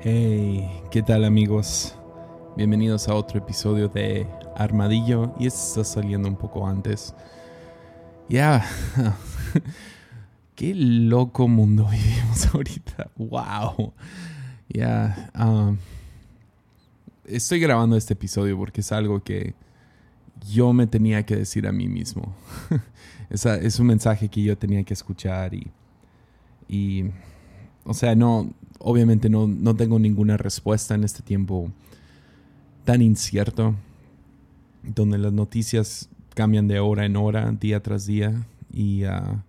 Hey, ¿qué tal amigos? Bienvenidos a otro episodio de Armadillo y este está saliendo un poco antes. Ya, qué loco mundo vivimos ahorita. Wow. Ya, um, estoy grabando este episodio porque es algo que yo me tenía que decir a mí mismo. es un mensaje que yo tenía que escuchar y, y o sea, no, obviamente no, no tengo ninguna respuesta en este tiempo tan incierto, donde las noticias cambian de hora en hora, día tras día. Y uh,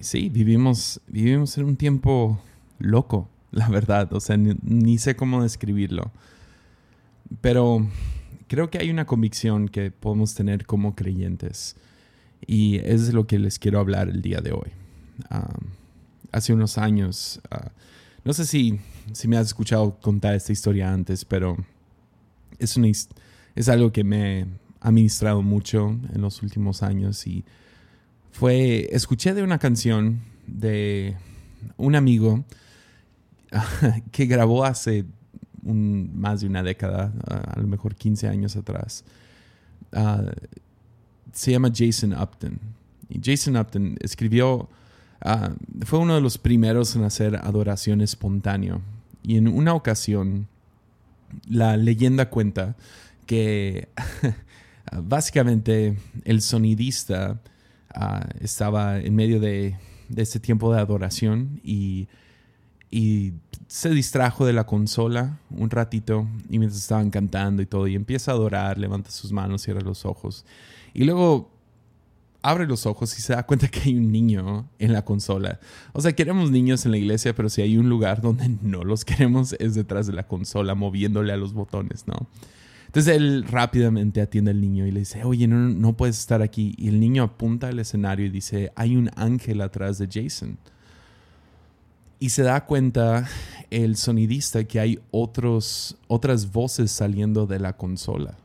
sí, vivimos, vivimos en un tiempo loco, la verdad. O sea, ni, sé cómo describirlo. Pero creo que hay una convicción que podemos tener como creyentes. Y es lo que les quiero hablar el día de hoy. Um, hace unos años, uh, no sé si, si me has escuchado contar esta historia antes, pero es, una, es algo que me ha ministrado mucho en los últimos años y fue, escuché de una canción de un amigo que grabó hace más de una década, a lo mejor 15 años atrás. Ah, se llama Jason Upton. Y Jason Upton escribió Ah, fue uno de los primeros en hacer adoración espontánea. Y en una ocasión, la leyenda cuenta que básicamente el sonidista ah, estaba en medio de, de, ese tiempo de adoración y, y se distrajo de la consola un ratito y mientras estaban cantando y todo y empieza a adorar, levanta sus manos, cierra los ojos. Y luego abre los ojos y se da cuenta que hay un niño en la consola. O sea, queremos niños en la iglesia, pero si hay un lugar donde no los queremos es detrás de la consola, moviéndole a los botones, ¿no? Entonces él rápidamente atiende al niño y le dice, oye, no, puedes estar aquí. Y el niño apunta al escenario y dice, hay un ángel atrás de Jason. Y se da cuenta el sonidista que hay otros, otras voces saliendo de la consola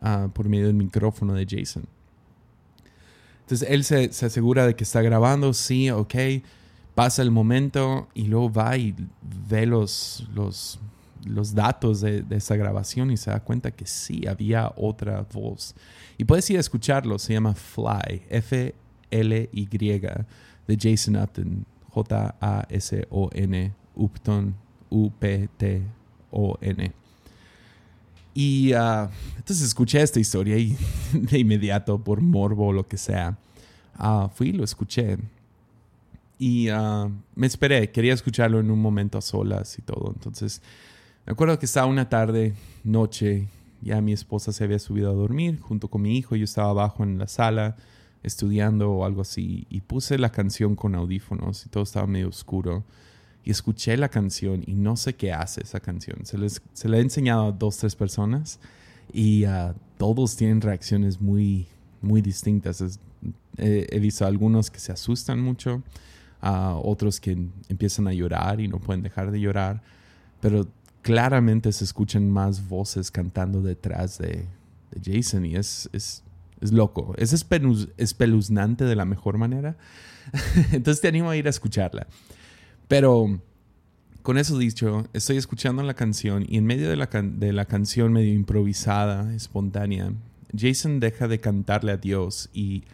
ah, por medio del micrófono de Jason. Entonces él se, asegura de que está grabando, sí, ok, pasa el momento y luego va y ve los, los, los datos de, esa grabación y se da cuenta que sí, había otra voz. Y puedes ir a escucharlo, se llama Fly, F-L-Y, de Jason Upton, J-A-S-O-N, Upton, U-P-T-O-N. Y uh, entonces escuché esta historia y de inmediato, por morbo o lo que sea, uh, fui y lo escuché. Y uh, me esperé, quería escucharlo en un momento a solas y todo. Entonces, me acuerdo que estaba una tarde, noche, ya mi esposa se había subido a dormir junto con mi hijo. Yo estaba abajo en la sala estudiando o algo así y puse la canción con audífonos y todo estaba medio oscuro y escuché la canción y no sé qué hace esa canción. Se, les, se la he enseñado a dos, tres personas y uh, todos tienen reacciones muy, muy distintas. he visto algunos que se asustan mucho, uh, otros que empiezan a llorar y no pueden dejar de llorar, pero claramente se escuchan más voces cantando detrás de, de Jason y es, es, es loco, es espeluznante de la mejor manera. Entonces te animo a ir a escucharla. Pero con eso dicho, estoy escuchando la canción y en medio de la, de la canción medio improvisada, espontánea, Jason deja de cantarle a Dios y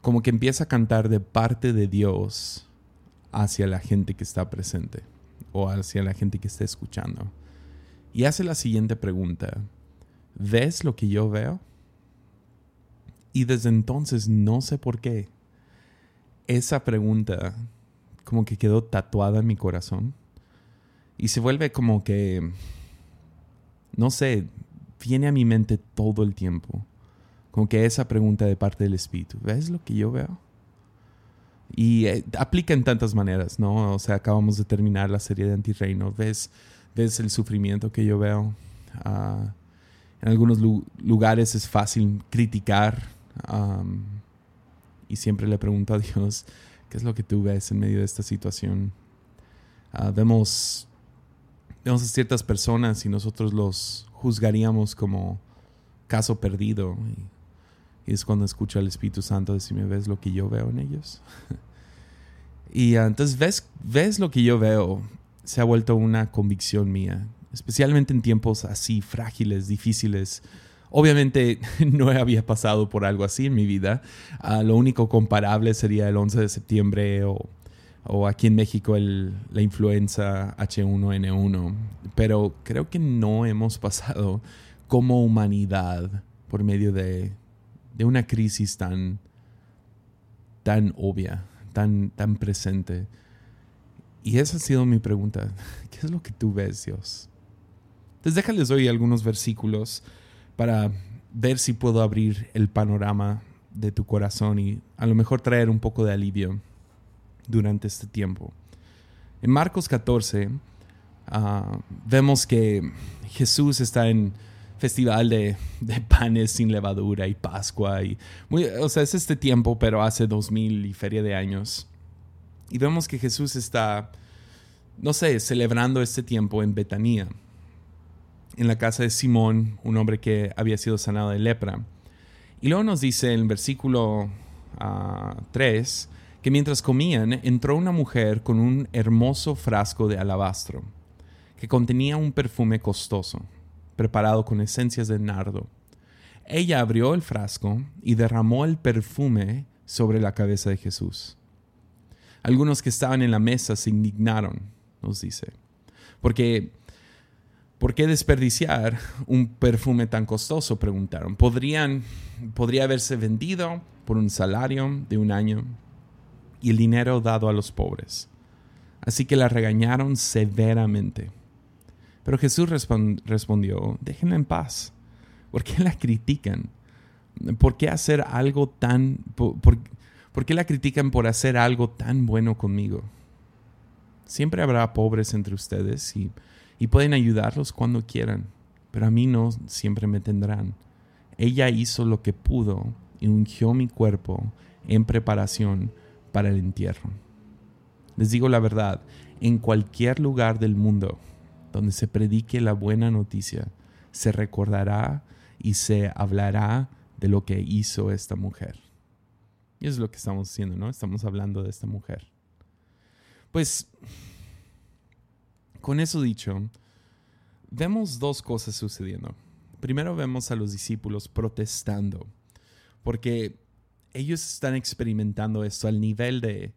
como que empieza a cantar de parte de Dios hacia la gente que está presente o hacia la gente que está escuchando. Y hace la siguiente pregunta, ¿ves lo que yo veo? Y desde entonces no sé por qué. Esa pregunta como que quedó tatuada en mi corazón. Y se vuelve como que, no sé, viene a mi mente todo el tiempo. Como que esa pregunta de parte del Espíritu, ¿ves lo que yo veo? Y eh, aplica en tantas maneras, ¿no? O sea, acabamos de terminar la serie de Antirreino. ¿Ves, ves el sufrimiento que yo veo? Ah, en algunos lugares es fácil criticar. y siempre le pregunto a Dios, ¿Qué es lo que tú ves en medio de esta situación? Ah, vemos, vemos a ciertas personas y nosotros los juzgaríamos como caso perdido. Y, es cuando escucho al Espíritu Santo decirme, ¿ves lo que yo veo en ellos? y ah, entonces ves, ves lo que yo veo se ha vuelto una convicción mía, especialmente en tiempos así frágiles, difíciles. Obviamente no había pasado por algo así en mi vida. Ah, lo único comparable sería el 11 de septiembre o, aquí en México la influenza H1N1. Pero creo que no hemos pasado como humanidad por medio de, de una crisis tan, tan obvia, tan, tan presente. Y esa ha sido mi pregunta. ¿Qué es lo que tú ves, Dios? Entonces déjales hoy algunos versículos para ver si puedo abrir el panorama de tu corazón y a lo mejor traer un poco de alivio durante este tiempo. En Marcos 14 ah, vemos que Jesús está en festival de, panes sin levadura y Pascua. Y o sea, es este tiempo, pero hace dos mil y feria de años. Y vemos que Jesús está, no sé, celebrando este tiempo en Betanía, en la casa de Simón, un hombre que había sido sanado de lepra. Y luego nos dice en el versículo 3 ah, que mientras comían entró una mujer con un hermoso frasco de alabastro que contenía un perfume costoso preparado con esencias de nardo. Ella abrió el frasco y derramó el perfume sobre la cabeza de Jesús. Algunos que estaban en la mesa se indignaron, nos dice, porque ¿por qué desperdiciar un perfume tan costoso? Preguntaron. ¿Podrían, podría haberse vendido por un salario de un año y el dinero dado a los pobres. Así que la regañaron severamente. Pero Jesús respondió, déjenla en paz. ¿Por qué la critican? ¿Por qué hacer algo tan... Por, qué la critican por hacer algo tan bueno conmigo? Siempre habrá pobres entre ustedes y, y pueden ayudarlos cuando quieran, pero a mí no siempre me tendrán. Ella hizo lo que pudo y ungió mi cuerpo en preparación para el entierro. Les digo la verdad, en cualquier lugar del mundo donde se predique la buena noticia, se recordará y se hablará de lo que hizo esta mujer. Y es lo que estamos haciendo, ¿no? Estamos hablando de esta mujer. Pues, con eso dicho, vemos dos cosas sucediendo. Primero vemos a los discípulos protestando, porque ellos están experimentando esto al nivel de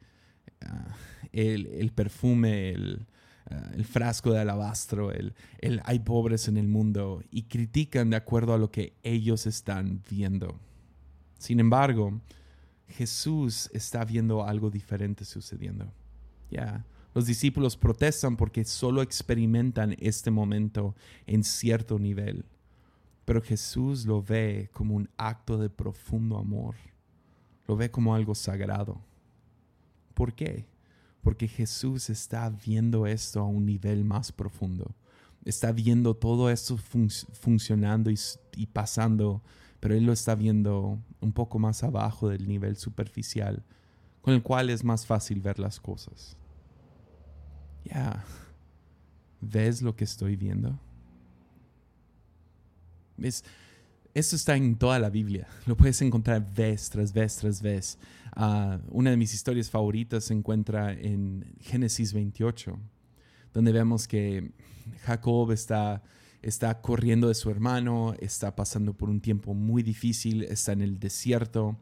ah, el, perfume, el, Ah, el frasco de alabastro, el, el hay pobres en el mundo y critican de acuerdo a lo que ellos están viendo. Sin embargo, Jesús está viendo algo diferente sucediendo. Ya, los discípulos protestan porque solo experimentan este momento en cierto nivel, pero Jesús lo ve como un acto de profundo amor, lo ve como algo sagrado. ¿Por qué? porque Jesús está viendo esto a un nivel más profundo. Está viendo todo esto funcionando y, pasando, pero Él lo está viendo un poco más abajo del nivel superficial, con el cual es más fácil ver las cosas. Ya, ¿ves lo que estoy viendo? ¿Ves? Esto está en toda la Biblia. Lo puedes encontrar vez tras vez tras vez. Ah, una de mis historias favoritas se encuentra en Génesis 28, donde vemos que Jacob está, está corriendo de su hermano, está pasando por un tiempo muy difícil, está en el desierto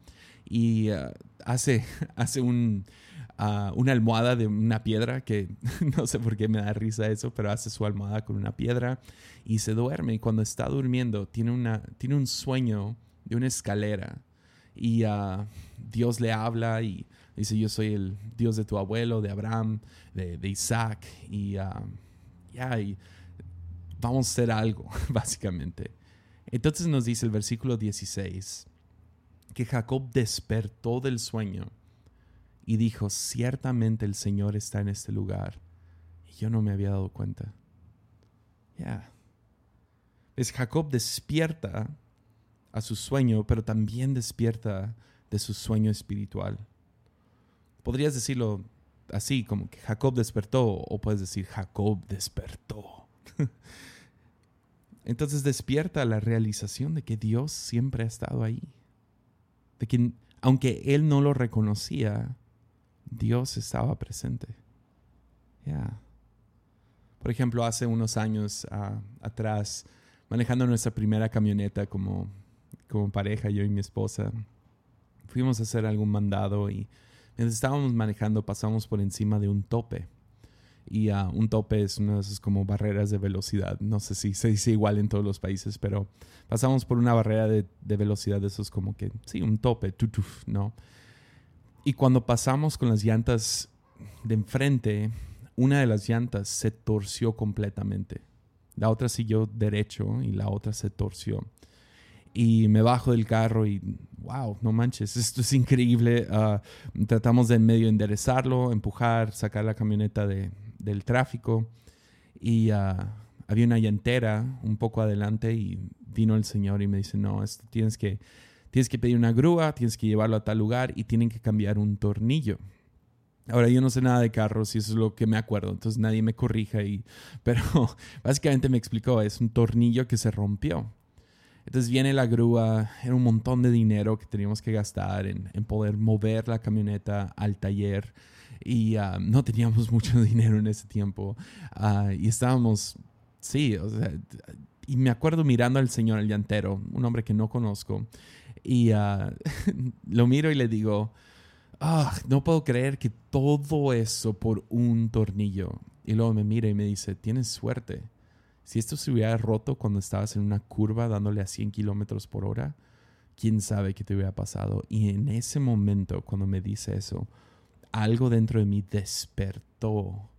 y ah, hace, hace un, una almohada de una piedra, que no sé por qué me da risa eso, pero hace su almohada con una piedra y se duerme. Y cuando está durmiendo, tiene, una, tiene un sueño de una escalera. Y uh, Dios le habla y dice, yo soy el Dios de tu abuelo, de Abraham, de, Isaac. Y uh, ya, y vamos a hacer algo, básicamente. Entonces nos dice el versículo 16 que Jacob despertó del sueño y dijo, ciertamente el Señor está en este lugar. Y yo no me había dado cuenta. Ya. Es Jacob despierta a su sueño, pero también despierta de su sueño espiritual. Podrías decirlo así, como que Jacob despertó, o puedes decir Jacob despertó. Entonces despierta la realización de que Dios siempre ha estado ahí. De que aunque él no lo reconocía, Dios estaba presente. Ya. Por ejemplo, hace unos años ah, atrás, manejando nuestra primera camioneta como, como pareja, yo y mi esposa, fuimos a hacer algún mandado y mientras estábamos manejando pasamos por encima de un tope. Y uh, un tope es una de esas como barreras de velocidad. No sé si se dice igual en todos los países, pero pasamos por una barrera de, de velocidad de esos como que, sí, un tope, tutuf, ¿no? Y cuando pasamos con las llantas de enfrente, una de las llantas se torció completamente. La otra siguió derecho y la otra se torció. Y me bajo del carro y, wow, no manches, esto es increíble. Uh, tratamos de medio enderezarlo, empujar, sacar la camioneta de, del tráfico. Y uh, había una llantera un poco adelante y vino el señor y me dice, no, esto tienes que, tienes que pedir una grúa, tienes que llevarlo a tal lugar y tienen que cambiar un tornillo. Ahora yo no sé nada de carros y eso es lo que me acuerdo, entonces nadie me corrija y pero básicamente me explicó, es un tornillo que se rompió. Entonces viene la grúa, era un montón de dinero que teníamos que gastar en, en poder mover la camioneta al taller y uh, no teníamos mucho dinero en ese tiempo uh, y estábamos, sí, o sea, y me acuerdo mirando al señor el llantero, un hombre que no conozco, y uh, lo miro y le digo, ah, no puedo creer que todo eso por un tornillo. Y luego me mira y me dice, tienes suerte si esto se hubiera roto cuando estabas en una curva dándole a 100 kilómetros por hora, quién sabe qué te hubiera pasado. Y en ese momento, cuando me dice eso, algo dentro de mí despertó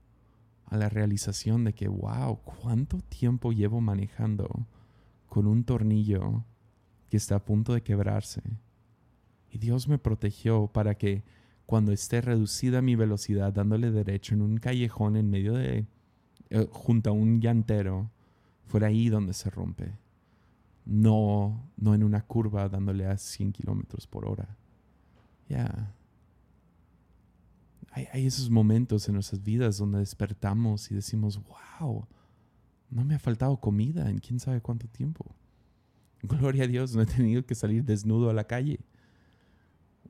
a la realización de que, wow, ¿cuánto tiempo llevo manejando con un tornillo que está a punto de quebrarse? Y Dios me protegió para que cuando esté reducida mi velocidad dándole derecho en un callejón en medio de, eh, junto a un llantero, fuera ahí donde se rompe. No, no en una curva dándole a 100 kilómetros por hora. Ya. Hay, hay, esos momentos en nuestras vidas donde despertamos y decimos, wow, no me ha faltado comida en quién sabe cuánto tiempo. Gloria a Dios, no he tenido que salir desnudo a la calle.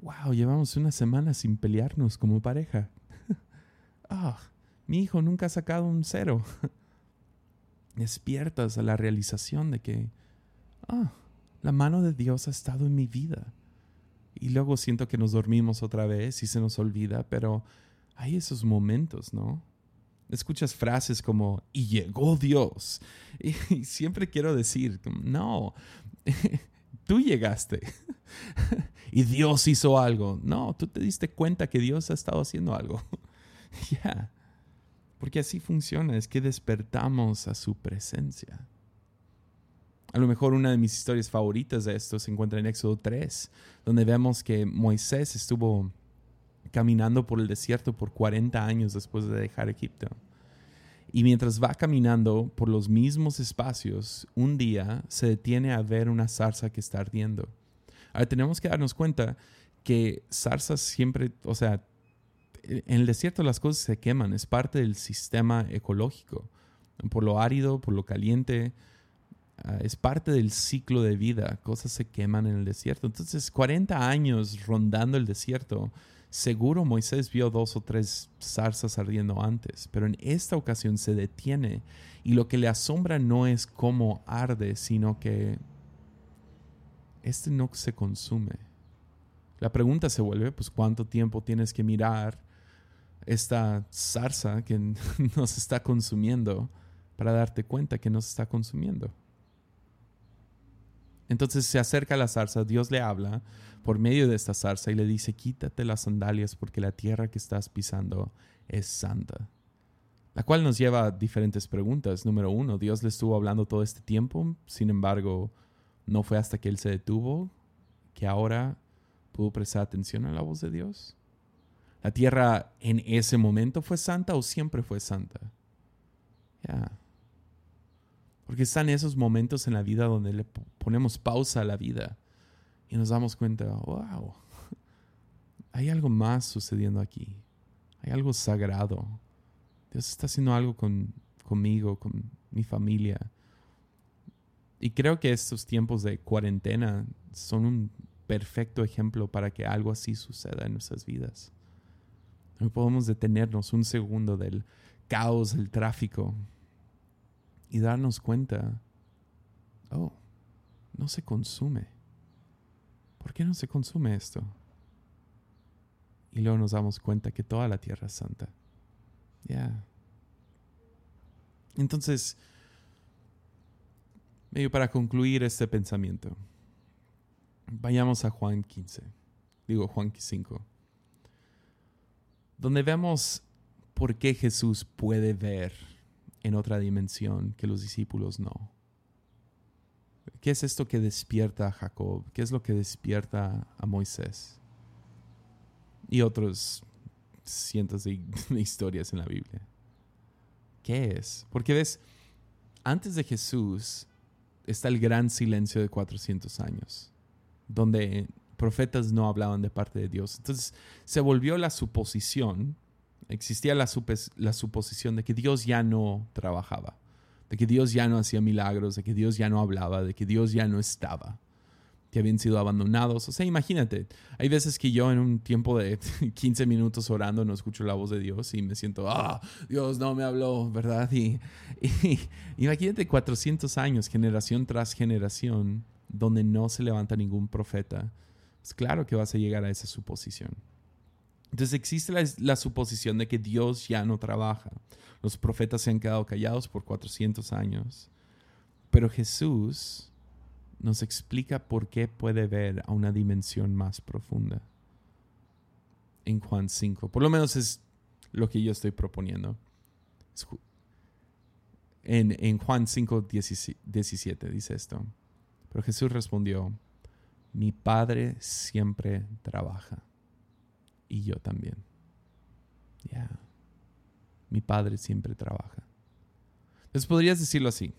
Wow, llevamos una semana sin pelearnos como pareja. Ah, mi hijo nunca ha sacado un cero. despiertas a la realización de que, ah, la mano de Dios ha estado en mi vida. Y luego siento que nos dormimos otra vez y se nos olvida, pero hay esos momentos, ¿no? Escuchas frases como, y llegó Dios. Y, siempre quiero decir, no, tú llegaste. y Dios hizo algo. No, tú te diste cuenta que Dios ha estado haciendo algo. ya. Porque así funciona, es que despertamos a su presencia. A lo mejor una de mis historias favoritas de esto se encuentra en Éxodo 3, donde vemos que Moisés estuvo caminando por el desierto por 40 años después de dejar Egipto. Y mientras va caminando por los mismos espacios, un día se detiene a ver una zarza que está ardiendo. Ahora tenemos que darnos cuenta que zarzas siempre, o sea, en el desierto las cosas se queman, es parte del sistema ecológico. Por lo árido, por lo caliente, ah, es parte del ciclo de vida, cosas se queman en el desierto. Entonces, 40 años rondando el desierto, seguro Moisés vio dos o tres zarzas ardiendo antes, pero en esta ocasión se detiene y lo que le asombra no es cómo arde, sino que este no se consume. La pregunta se vuelve, pues, ¿cuánto tiempo tienes que mirar esta zarza que nos está consumiendo para darte cuenta que nos está consumiendo. Entonces se acerca a la zarza, Dios le habla por medio de esta zarza y le dice, quítate las sandalias porque la tierra que estás pisando es santa. La cual nos lleva a diferentes preguntas. Número uno, Dios le estuvo hablando todo este tiempo, sin embargo, no fue hasta que él se detuvo que ahora pudo prestar atención a la voz de Dios. ¿La tierra en ese momento fue santa o siempre fue santa? Ya. Porque están esos momentos en la vida donde le ponemos pausa a la vida y nos damos cuenta, wow, hay algo más sucediendo aquí. Hay algo sagrado. Dios está haciendo algo con, conmigo, con mi familia. Y creo que estos tiempos de cuarentena son un perfecto ejemplo para que algo así suceda en nuestras vidas. No podemos detenernos un segundo del caos del tráfico y darnos cuenta, oh, no se consume. ¿Por qué no se consume esto? Y luego nos damos cuenta que toda la tierra es santa. Ya. Entonces, medio para concluir este pensamiento, vayamos a Juan 15, digo Juan 5, donde vemos por qué Jesús puede ver en otra dimensión que los discípulos no. ¿Qué es esto que despierta a Jacob? ¿Qué es lo que despierta a Moisés? Y otros cientos de, historias en la Biblia. ¿Qué es? Porque ves, antes de Jesús está el gran silencio de 400 años, donde profetas no hablaban de parte de Dios. Entonces se volvió la suposición, existía la, la suposición de que Dios ya no trabajaba de que Dios ya no hacía milagros, de que Dios ya no hablaba, de que Dios ya no estaba, que habían sido abandonados. O sea, imagínate, hay veces que yo en un tiempo de 15 minutos orando no escucho la voz de Dios y me siento, ah, Dios no me habló, ¿verdad? Y, imagínate 400 años, generación tras generación, donde no se levanta ningún profeta. Es claro que vas a llegar a esa suposición. Entonces existe la, suposición de que Dios ya no trabaja. Los profetas se han quedado callados por 400 años. Pero Jesús nos explica por qué puede ver a una dimensión más profunda en Juan 5. Por lo menos es lo que yo estoy proponiendo. En, en Juan 5, 17 dice esto. Pero Jesús respondió, mi Padre siempre trabaja y yo también. Ya. Mi padre siempre trabaja. Entonces podrías decirlo así.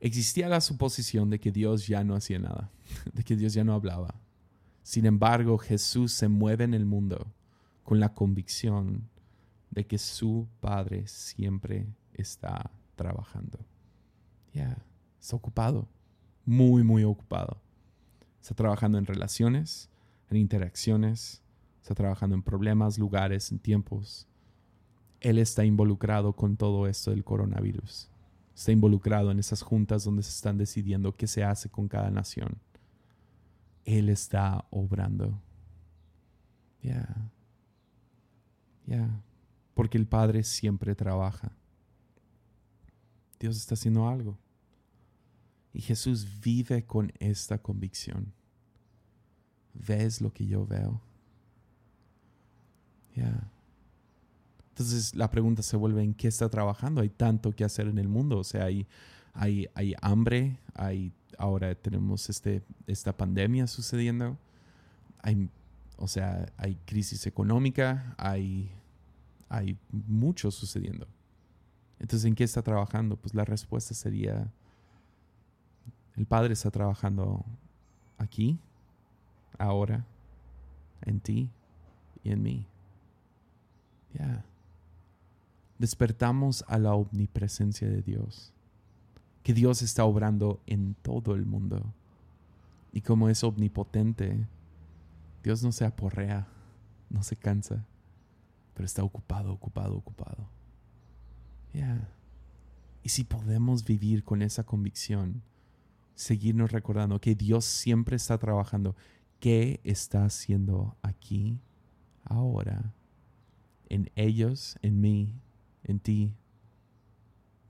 Existía la suposición de que Dios ya no hacía nada, de que Dios ya no hablaba. Sin embargo, Jesús se mueve en el mundo con la convicción de que su Padre siempre está trabajando. Ya, está ocupado, muy, muy ocupado. Está trabajando en relaciones, en interacciones, está trabajando en problemas, lugares, en tiempos. Él está involucrado con todo esto del coronavirus. Está involucrado en esas juntas donde se están decidiendo qué se hace con cada nación. Él está obrando. Ya. Ya. Porque el Padre siempre trabaja. Dios está haciendo algo. Y Jesús vive con esta convicción. ¿Ves lo que yo veo? Entonces la pregunta se vuelve en qué está trabajando. Hay tanto que hacer en el mundo. O sea, hay, hay, hay hambre, hay, ahora tenemos este, esta pandemia sucediendo. Hay, o sea, hay crisis económica, hay, hay mucho sucediendo. Entonces, ¿en qué está trabajando? Pues la respuesta sería, el Padre está trabajando aquí, ahora, en ti y en mí. Ya. Despertamos a la omnipresencia de Dios. Que Dios está obrando en todo el mundo. Y como es omnipotente, Dios no se aporrea, no se cansa, pero está ocupado, ocupado, ocupado. Ya. Y si podemos vivir con esa convicción, seguirnos recordando que Dios siempre está trabajando, ¿qué está haciendo aquí, ahora? En ellos, en mí, en ti.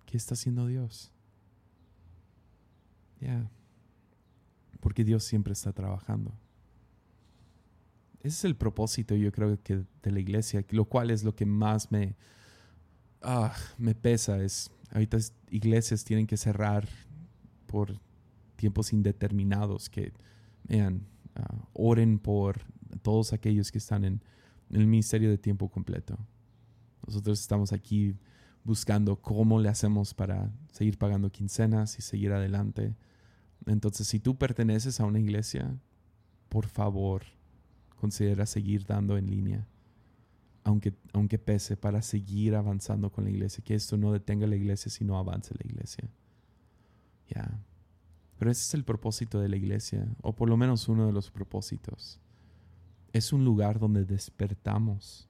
¿Qué está haciendo Dios? Ya. Porque Dios siempre está trabajando. Ese es el propósito, yo creo que de la iglesia, lo cual es lo que más me, ah, me pesa. Es ahorita iglesias tienen que cerrar por tiempos indeterminados. Que vean, ah, oren por todos aquellos que están en, el ministerio de tiempo completo. Nosotros estamos aquí buscando cómo le hacemos para seguir pagando quincenas y seguir adelante. Entonces, si tú perteneces a una iglesia, por favor, considera seguir dando en línea, aunque, aunque pese, para seguir avanzando con la iglesia, que esto no detenga la iglesia, sino avance la iglesia. Ya. Pero ese es el propósito de la iglesia, o por lo menos uno de los propósitos es un lugar donde despertamos,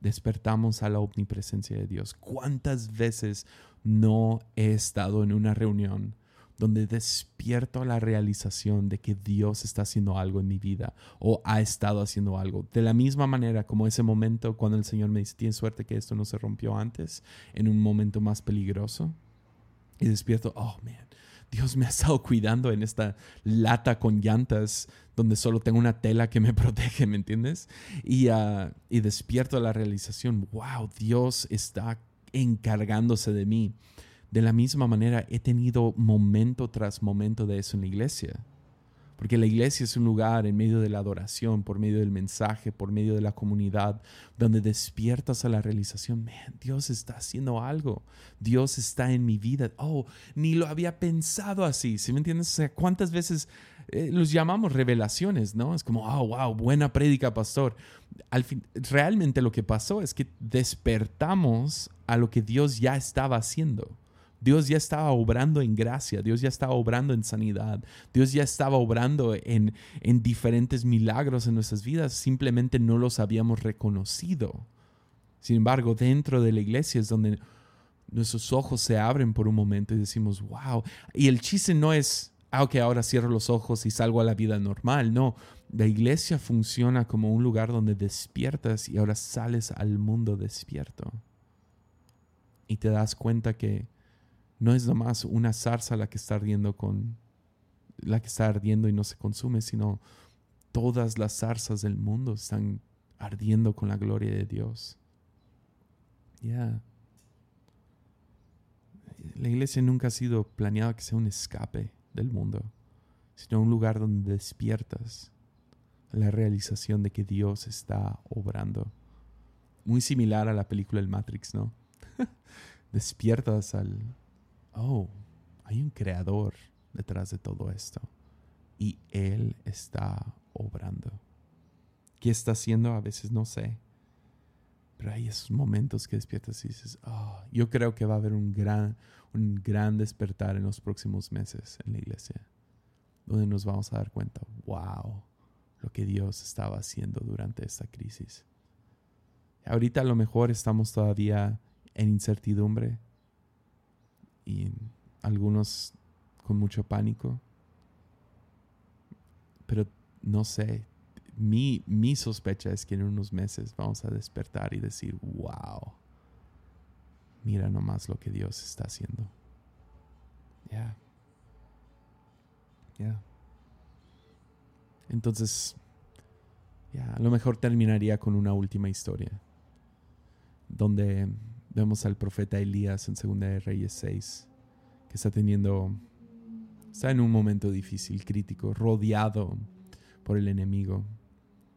despertamos a la omnipresencia de Dios. ¿Cuántas veces no he estado en una reunión donde despierto la realización de que Dios está haciendo algo en mi vida o ha estado haciendo algo. De la misma manera como ese momento cuando el Señor me dice, tienes suerte que esto no se rompió antes, en un momento más peligroso. Y despierto, oh, man, Dios me ha estado cuidando en esta lata con llantas donde solo tengo una tela que me protege, ¿me entiendes? Y, uh, y despierto la realización, wow, Dios está encargándose de mí. De la misma manera, he tenido momento tras momento de eso en la iglesia. Porque la iglesia es un lugar en medio de la adoración, por medio del mensaje, por medio de la comunidad, donde despiertas a la realización, man, Dios está haciendo algo, Dios está en mi vida. Oh, ni lo había pensado así, ¿sí me entiendes? O sea, ¿cuántas veces eh, los llamamos revelaciones, no? Es como, oh, wow, buena prédica, pastor. Al fin, realmente lo que pasó es que despertamos a lo que Dios ya estaba haciendo. Dios ya estaba obrando en gracia, Dios ya estaba obrando en sanidad, Dios ya estaba obrando en, en diferentes milagros en nuestras vidas, simplemente no los habíamos reconocido. Sin embargo, dentro de la iglesia es donde nuestros ojos se abren por un momento y decimos, wow. Y el chiste no es, ah, ok, ahora cierro los ojos y salgo a la vida normal. No, la iglesia funciona como un lugar donde despiertas y ahora sales al mundo despierto. Y te das cuenta que no es nomás una zarza la que está ardiendo con la que está ardiendo y no se consume, sino todas las zarzas del mundo están ardiendo con la gloria de Dios. Ya. La iglesia nunca ha sido planeada que sea un escape del mundo, sino un lugar donde despiertas la realización de que Dios está obrando. Muy similar a la película El Matrix, ¿no? despiertas al, oh, hay un creador detrás de todo esto y Él está obrando. ¿Qué está haciendo? A veces no sé. Pero hay esos momentos que despiertas y dices, oh, yo creo que va a haber un gran, un gran despertar en los próximos meses en la iglesia, donde nos vamos a dar cuenta, wow, lo que Dios estaba haciendo durante esta crisis. Ahorita a lo mejor estamos todavía en incertidumbre, y algunos con mucho pánico. Pero no sé, mi, mi sospecha es que en unos meses vamos a despertar y decir, wow, mira nomás lo que Dios está haciendo. Ya. Ya. Entonces, ya, a lo mejor terminaría con una última historia, donde Vemos al profeta Elías en Segunda de Reyes 6, que está teniendo, está en un momento difícil, crítico, rodeado por el enemigo.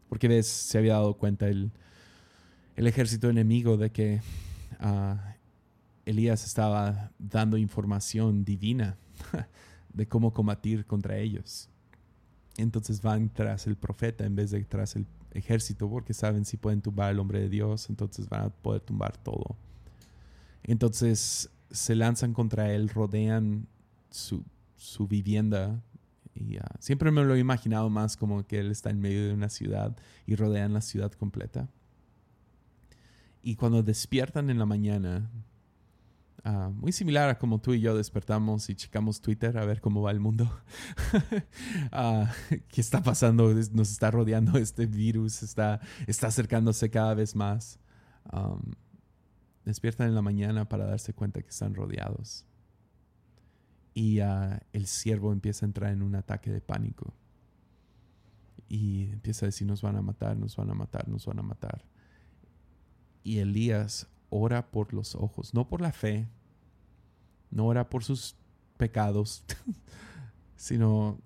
Porque ves, se había dado cuenta el, el ejército enemigo de que ah, Elías estaba dando información divina de cómo combatir contra ellos. Entonces van tras el profeta en vez de tras el ejército porque saben si pueden tumbar al hombre de Dios, entonces van a poder tumbar todo. Entonces se lanzan contra él, rodean su, vivienda. Y siempre me lo he imaginado más como que él está en medio de una ciudad y rodean la ciudad completa. Y cuando despiertan en la mañana, ah, muy similar a como tú y yo despertamos y checamos Twitter a ver cómo va el mundo. Ah, ¿Qué está pasando? Nos está rodeando este virus, está, está acercándose cada vez más. Um, despiertan en la mañana para darse cuenta que están rodeados. Y ah, el siervo empieza a entrar en un ataque de pánico. Y empieza a decir, nos van a matar, nos van a matar, nos van a matar. Y Elías ora por los ojos, no por la fe, no ora por sus pecados, sino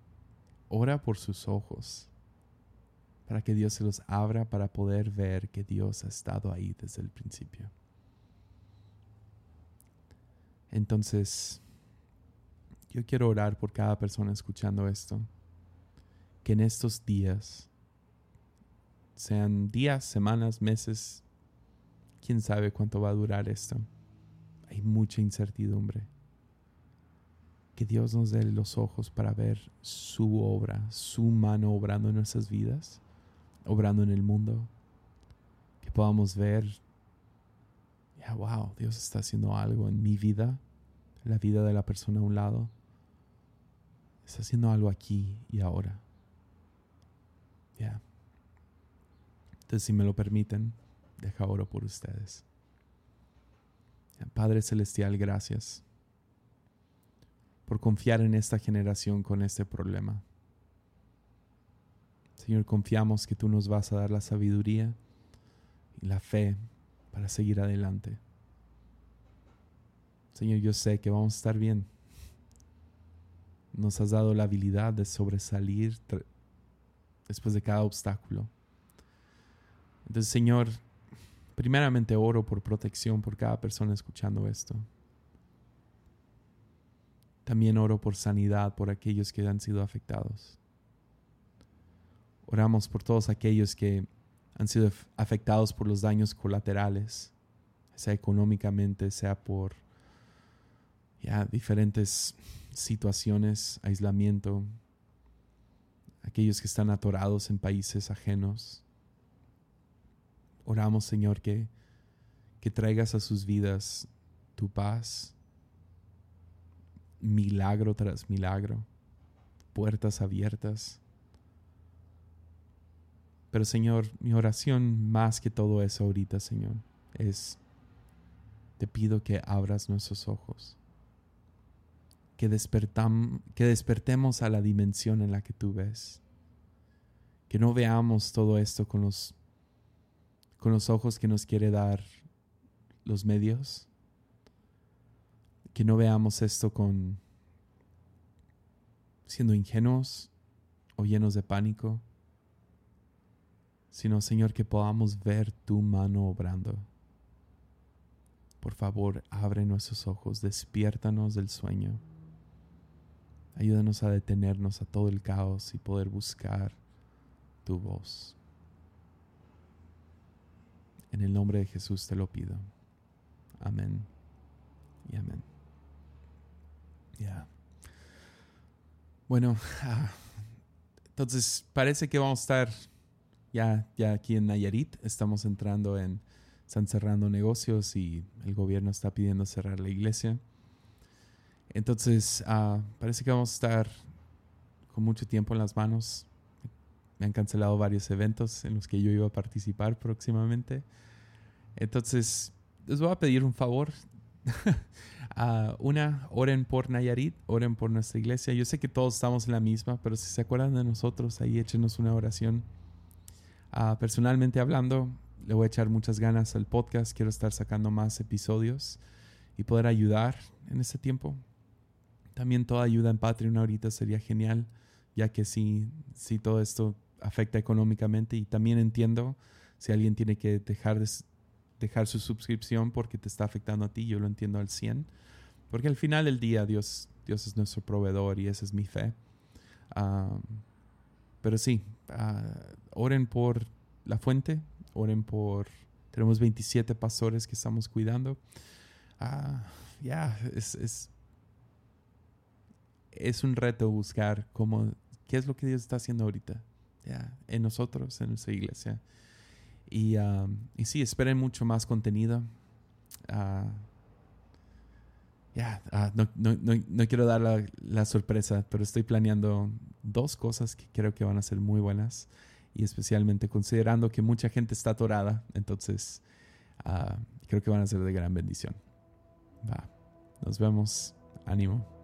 ora por sus ojos, para que Dios se los abra para poder ver que Dios ha estado ahí desde el principio. Entonces, yo quiero orar por cada persona escuchando esto, que en estos días, sean días, semanas, meses, quién sabe cuánto va a durar esto, hay mucha incertidumbre. Que Dios nos dé los ojos para ver su obra, su mano obrando en nuestras vidas, obrando en el mundo. Que podamos ver ya, wow, Dios está haciendo algo en mi vida, la vida de la persona a un lado. Está haciendo algo aquí y ahora. Ya. Entonces, si me lo permiten, deja oro por ustedes. Padre Celestial, gracias por confiar en esta generación con este problema. Señor, confiamos que tú nos vas a dar la sabiduría y la fe para seguir adelante. Señor, yo sé que vamos a estar bien. Nos has dado la habilidad de sobresalir después de cada obstáculo. Entonces, Señor, primeramente oro por protección por cada persona escuchando esto. También oro por sanidad por aquellos que han sido afectados. Oramos por todos aquellos que han sido afectados por los daños colaterales, sea económicamente, sea por diferentes situaciones, aislamiento, aquellos que están atorados en países ajenos. Oramos, Señor, que, que traigas a sus vidas tu paz, milagro tras milagro, puertas abiertas pero Señor, mi oración más que todo eso ahorita, Señor, es, te pido que abras nuestros ojos, que, despertam, que despertemos a la dimensión en la que tú ves, que no veamos todo esto con los, con los ojos que nos quiere dar los medios, que no veamos esto con siendo ingenuos o llenos de pánico sino Señor que podamos ver tu mano obrando. Por favor, abre nuestros ojos, despiértanos del sueño. Ayúdanos a detenernos a todo el caos y poder buscar tu voz. En el nombre de Jesús te lo pido. Amén y amén. Ya. Bueno, ah, entonces parece que vamos a estar ya, ya aquí en Nayarit estamos entrando en, están cerrando negocios y el gobierno está pidiendo cerrar la iglesia. Entonces, ah, parece que vamos a estar con mucho tiempo en las manos. Me han cancelado varios eventos en los que yo iba a participar próximamente. Entonces, les voy a pedir un favor. uh, una, oren por Nayarit, oren por nuestra iglesia. Yo sé que todos estamos en la misma, pero si se acuerdan de nosotros, ahí échenos una oración. Ah, personalmente hablando, le voy a echar muchas ganas al podcast. Quiero estar sacando más episodios y poder ayudar en ese tiempo. También toda ayuda en Patreon ahorita sería genial, ya que si, si todo esto afecta económicamente y también entiendo si alguien tiene que dejar, dejar su suscripción porque te está afectando a ti, yo lo entiendo al 100, porque al final del día Dios, Dios es nuestro proveedor y esa es mi fe. Pero sí, uh, oren por la fuente, oren por... Tenemos 27 pastores que estamos cuidando. Uh, ya, es, es, es, un reto buscar cómo, qué es lo que Dios está haciendo ahorita, en nosotros, en nuestra iglesia. Y, um, y sí, esperen mucho más contenido. Uh, ya, ah, no, no, no, quiero dar la, la, sorpresa, pero estoy planeando dos cosas que creo que van a ser muy buenas y especialmente considerando que mucha gente está atorada, entonces uh, creo que van a ser de gran bendición. Va, nos vemos, ánimo.